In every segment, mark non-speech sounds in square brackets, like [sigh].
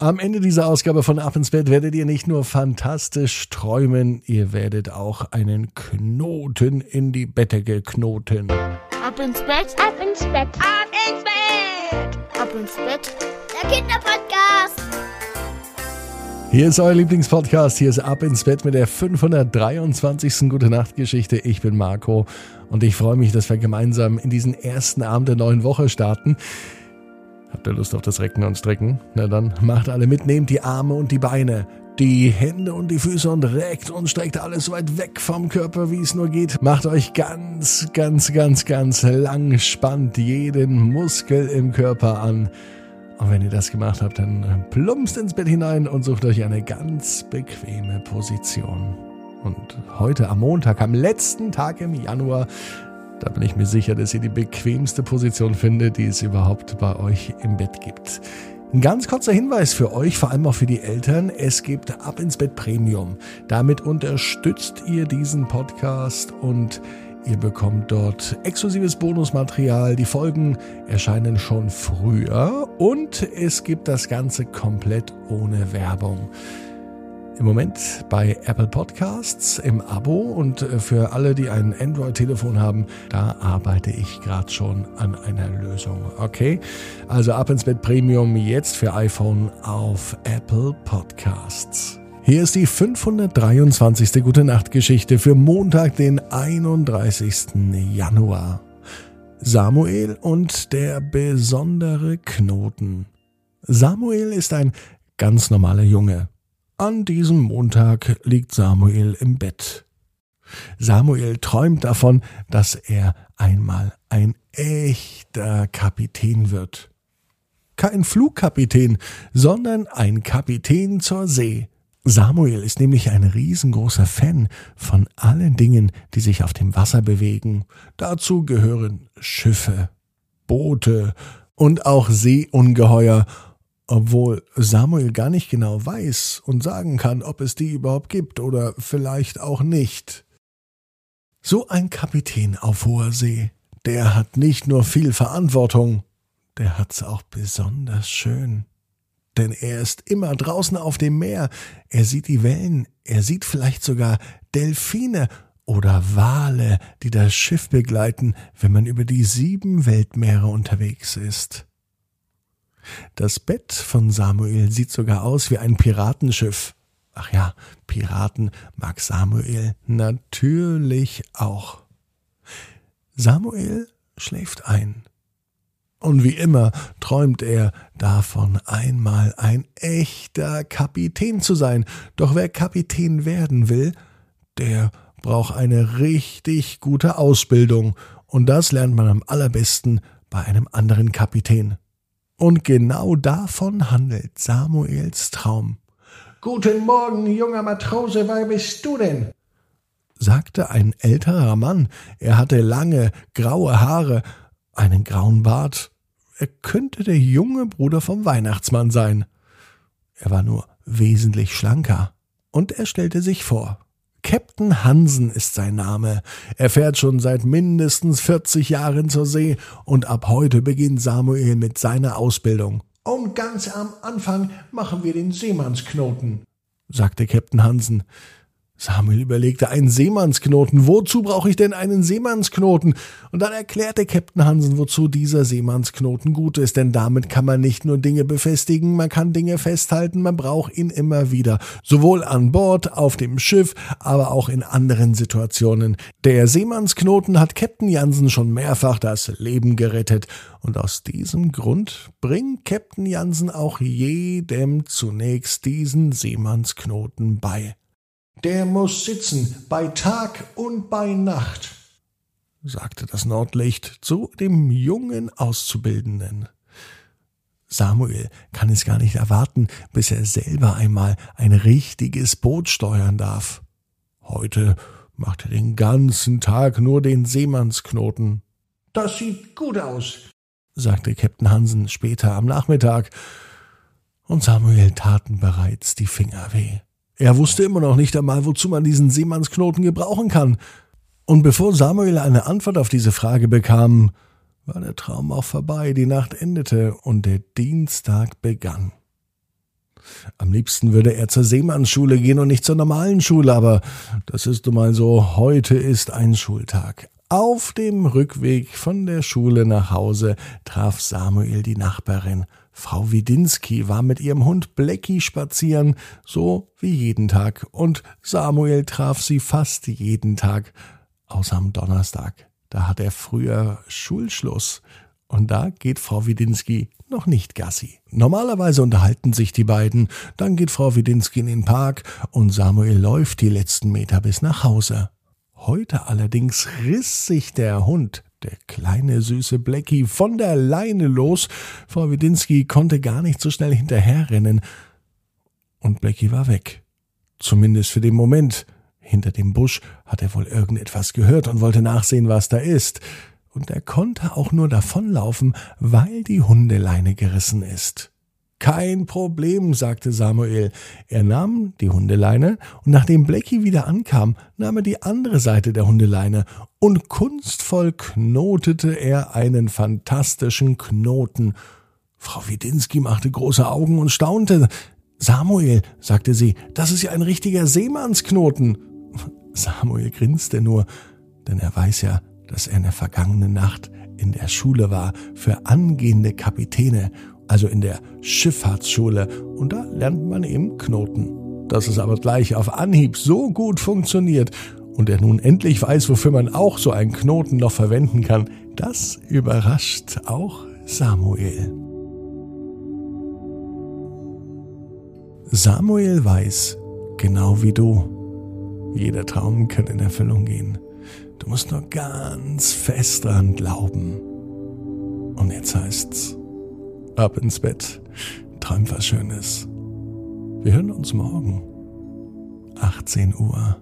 Am Ende dieser Ausgabe von Ab ins Bett werdet ihr nicht nur fantastisch träumen, ihr werdet auch einen Knoten in die Bettdecke knoten. Ab ins Bett, ab ins Bett, ab ins Bett, ab ins Bett. Der Kinderpodcast. Hier ist euer Lieblingspodcast. Hier ist Ab ins Bett mit der 523. Gute Nacht Geschichte. Ich bin Marco und ich freue mich, dass wir gemeinsam in diesen ersten Abend der neuen Woche starten. Habt ihr Lust auf das Recken und Strecken? Na dann macht alle mit, nehmt die Arme und die Beine, die Hände und die Füße und reckt und streckt alles so weit weg vom Körper, wie es nur geht. Macht euch ganz, ganz, ganz, ganz lang, spannt jeden Muskel im Körper an. Und wenn ihr das gemacht habt, dann plumpst ins Bett hinein und sucht euch eine ganz bequeme Position. Und heute am Montag, am letzten Tag im Januar, da bin ich mir sicher, dass ihr die bequemste Position findet, die es überhaupt bei euch im Bett gibt. Ein ganz kurzer Hinweis für euch, vor allem auch für die Eltern. Es gibt Ab ins Bett Premium. Damit unterstützt ihr diesen Podcast und ihr bekommt dort exklusives Bonusmaterial. Die Folgen erscheinen schon früher und es gibt das Ganze komplett ohne Werbung im Moment bei Apple Podcasts im Abo und äh, für alle, die ein Android-Telefon haben, da arbeite ich gerade schon an einer Lösung. Okay, also ab ins Bett Premium jetzt für iPhone auf Apple Podcasts. Hier ist die 523. Gute Nacht Geschichte für Montag, den 31. Januar. Samuel und der besondere Knoten. Samuel ist ein ganz normaler Junge. An diesem Montag liegt Samuel im Bett. Samuel träumt davon, dass er einmal ein echter Kapitän wird. Kein Flugkapitän, sondern ein Kapitän zur See. Samuel ist nämlich ein riesengroßer Fan von allen Dingen, die sich auf dem Wasser bewegen. Dazu gehören Schiffe, Boote und auch Seeungeheuer obwohl Samuel gar nicht genau weiß und sagen kann, ob es die überhaupt gibt oder vielleicht auch nicht. So ein Kapitän auf hoher See, der hat nicht nur viel Verantwortung, der hat's auch besonders schön. Denn er ist immer draußen auf dem Meer, er sieht die Wellen, er sieht vielleicht sogar Delfine oder Wale, die das Schiff begleiten, wenn man über die sieben Weltmeere unterwegs ist. Das Bett von Samuel sieht sogar aus wie ein Piratenschiff. Ach ja, Piraten mag Samuel natürlich auch. Samuel schläft ein. Und wie immer träumt er davon, einmal ein echter Kapitän zu sein. Doch wer Kapitän werden will, der braucht eine richtig gute Ausbildung. Und das lernt man am allerbesten bei einem anderen Kapitän. Und genau davon handelt Samuels Traum. Guten Morgen, junger Matrose, wer bist du denn? sagte ein älterer Mann. Er hatte lange, graue Haare, einen grauen Bart. Er könnte der junge Bruder vom Weihnachtsmann sein. Er war nur wesentlich schlanker. Und er stellte sich vor. Captain Hansen ist sein Name. Er fährt schon seit mindestens 40 Jahren zur See und ab heute beginnt Samuel mit seiner Ausbildung. Und ganz am Anfang machen wir den Seemannsknoten, sagte Captain Hansen. Samuel überlegte, einen Seemannsknoten. Wozu brauche ich denn einen Seemannsknoten? Und dann erklärte Captain Hansen, wozu dieser Seemannsknoten gut ist, denn damit kann man nicht nur Dinge befestigen, man kann Dinge festhalten, man braucht ihn immer wieder. Sowohl an Bord, auf dem Schiff, aber auch in anderen Situationen. Der Seemannsknoten hat Captain Jansen schon mehrfach das Leben gerettet. Und aus diesem Grund bringt Captain Jansen auch jedem zunächst diesen Seemannsknoten bei. Der muss sitzen, bei Tag und bei Nacht, sagte das Nordlicht zu dem jungen Auszubildenden. Samuel kann es gar nicht erwarten, bis er selber einmal ein richtiges Boot steuern darf. Heute macht er den ganzen Tag nur den Seemannsknoten. Das sieht gut aus, sagte Captain Hansen später am Nachmittag, und Samuel taten bereits die Finger weh. Er wusste immer noch nicht einmal, wozu man diesen Seemannsknoten gebrauchen kann. Und bevor Samuel eine Antwort auf diese Frage bekam, war der Traum auch vorbei, die Nacht endete und der Dienstag begann. Am liebsten würde er zur Seemannsschule gehen und nicht zur normalen Schule, aber das ist nun mal so, heute ist ein Schultag. Auf dem Rückweg von der Schule nach Hause traf Samuel die Nachbarin. Frau Widinski war mit ihrem Hund Blecki spazieren, so wie jeden Tag, und Samuel traf sie fast jeden Tag, außer am Donnerstag. Da hat er früher Schulschluss. Und da geht Frau Widinski noch nicht Gassi. Normalerweise unterhalten sich die beiden, dann geht Frau Widinski in den Park und Samuel läuft die letzten Meter bis nach Hause. Heute allerdings riss sich der Hund, der kleine süße Blecki, von der Leine los. Frau Widinski konnte gar nicht so schnell hinterherrennen. Und Blecki war weg. Zumindest für den Moment. Hinter dem Busch hat er wohl irgendetwas gehört und wollte nachsehen, was da ist und er konnte auch nur davonlaufen, weil die Hundeleine gerissen ist. Kein Problem, sagte Samuel. Er nahm die Hundeleine und nachdem Blackie wieder ankam, nahm er die andere Seite der Hundeleine und kunstvoll knotete er einen fantastischen Knoten. Frau Widinski machte große Augen und staunte. Samuel, sagte sie, das ist ja ein richtiger Seemannsknoten. [laughs] Samuel grinste nur, denn er weiß ja, dass er in der vergangenen Nacht in der Schule war für angehende Kapitäne, also in der Schifffahrtsschule, und da lernt man eben Knoten. Dass es aber gleich auf Anhieb so gut funktioniert und er nun endlich weiß, wofür man auch so einen Knoten noch verwenden kann, das überrascht auch Samuel. Samuel weiß, genau wie du, jeder Traum kann in Erfüllung gehen. Du musst nur ganz fest dran glauben. Und jetzt heißt's, ab ins Bett, träum was Schönes. Wir hören uns morgen, 18 Uhr,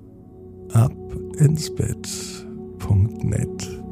ab ins Bett.net.